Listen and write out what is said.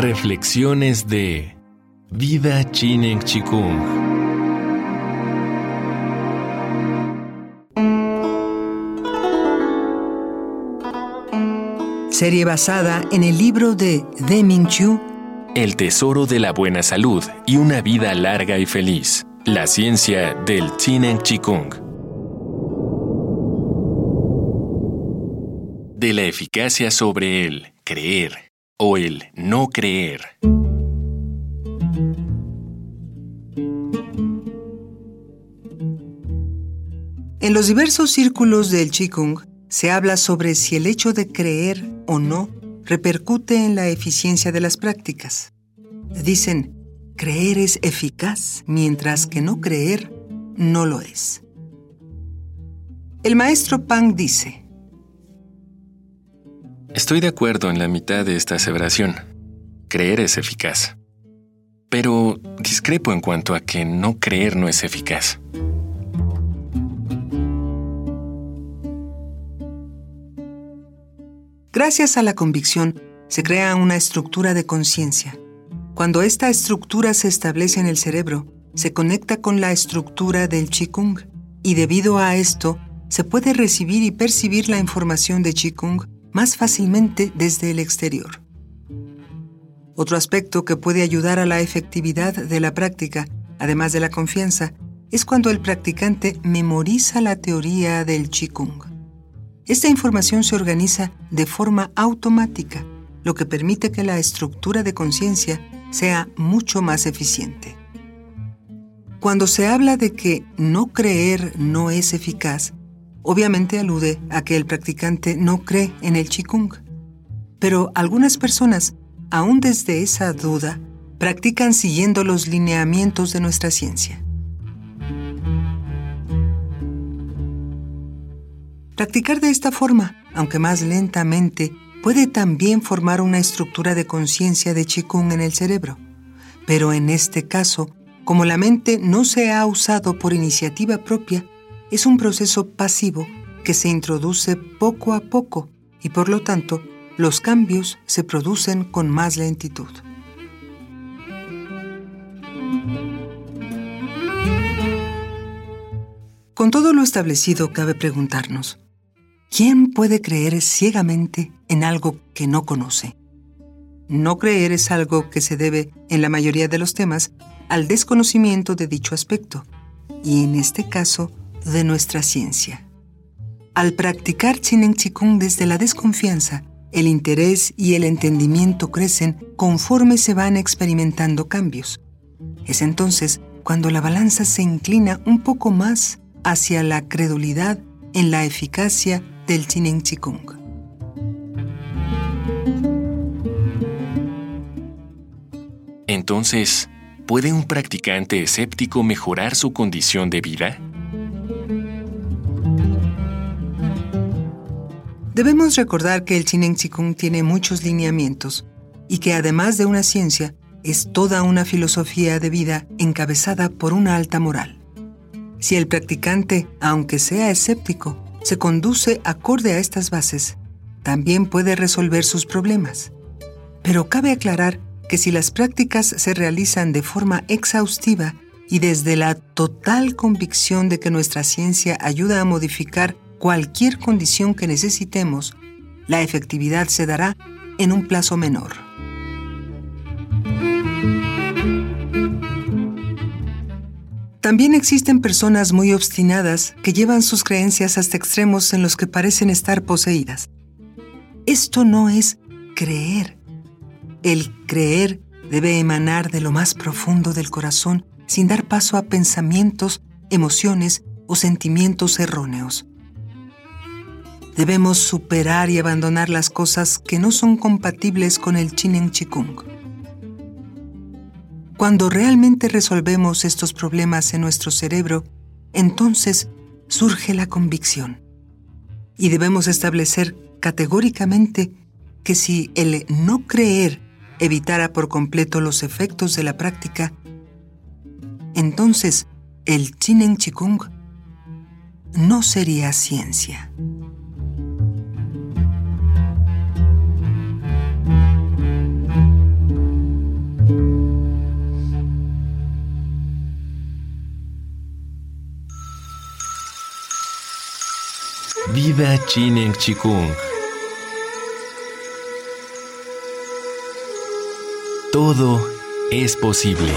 Reflexiones de Vida Chinen Chikung. Serie basada en el libro de Deming Chu, El tesoro de la buena salud y una vida larga y feliz. La ciencia del Chinen Chikung. De la eficacia sobre el creer o el no creer. En los diversos círculos del Qigong se habla sobre si el hecho de creer o no repercute en la eficiencia de las prácticas. Dicen, creer es eficaz, mientras que no creer no lo es. El maestro Pang dice, Estoy de acuerdo en la mitad de esta aseveración. Creer es eficaz. Pero discrepo en cuanto a que no creer no es eficaz. Gracias a la convicción se crea una estructura de conciencia. Cuando esta estructura se establece en el cerebro, se conecta con la estructura del Qigong y debido a esto se puede recibir y percibir la información de Qigong más fácilmente desde el exterior. Otro aspecto que puede ayudar a la efectividad de la práctica, además de la confianza, es cuando el practicante memoriza la teoría del Qigong. Esta información se organiza de forma automática, lo que permite que la estructura de conciencia sea mucho más eficiente. Cuando se habla de que no creer no es eficaz, obviamente alude a que el practicante no cree en el Qigong. Pero algunas personas, aún desde esa duda, practican siguiendo los lineamientos de nuestra ciencia. Practicar de esta forma, aunque más lentamente, puede también formar una estructura de conciencia de Qigong en el cerebro. Pero en este caso, como la mente no se ha usado por iniciativa propia, es un proceso pasivo que se introduce poco a poco y por lo tanto los cambios se producen con más lentitud. Con todo lo establecido, cabe preguntarnos, ¿quién puede creer ciegamente en algo que no conoce? No creer es algo que se debe, en la mayoría de los temas, al desconocimiento de dicho aspecto, y en este caso, de nuestra ciencia. Al practicar Chinen Chikung desde la desconfianza, el interés y el entendimiento crecen conforme se van experimentando cambios. Es entonces cuando la balanza se inclina un poco más hacia la credulidad en la eficacia del Chinen Chikung. Entonces, ¿puede un practicante escéptico mejorar su condición de vida? Debemos recordar que el Chinen Chikung tiene muchos lineamientos y que además de una ciencia, es toda una filosofía de vida encabezada por una alta moral. Si el practicante, aunque sea escéptico, se conduce acorde a estas bases, también puede resolver sus problemas. Pero cabe aclarar que si las prácticas se realizan de forma exhaustiva y desde la total convicción de que nuestra ciencia ayuda a modificar cualquier condición que necesitemos, la efectividad se dará en un plazo menor. También existen personas muy obstinadas que llevan sus creencias hasta extremos en los que parecen estar poseídas. Esto no es creer. El creer debe emanar de lo más profundo del corazón sin dar paso a pensamientos, emociones o sentimientos erróneos. Debemos superar y abandonar las cosas que no son compatibles con el Chinen Chikung. Cuando realmente resolvemos estos problemas en nuestro cerebro, entonces surge la convicción. Y debemos establecer categóricamente que si el no creer evitara por completo los efectos de la práctica, entonces el Chinen Chikung no sería ciencia. Viva Chinen Chikung. Todo es posible.